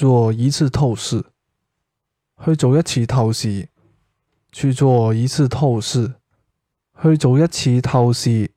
做一次透视去做一次透视去做一次透视去做一次透视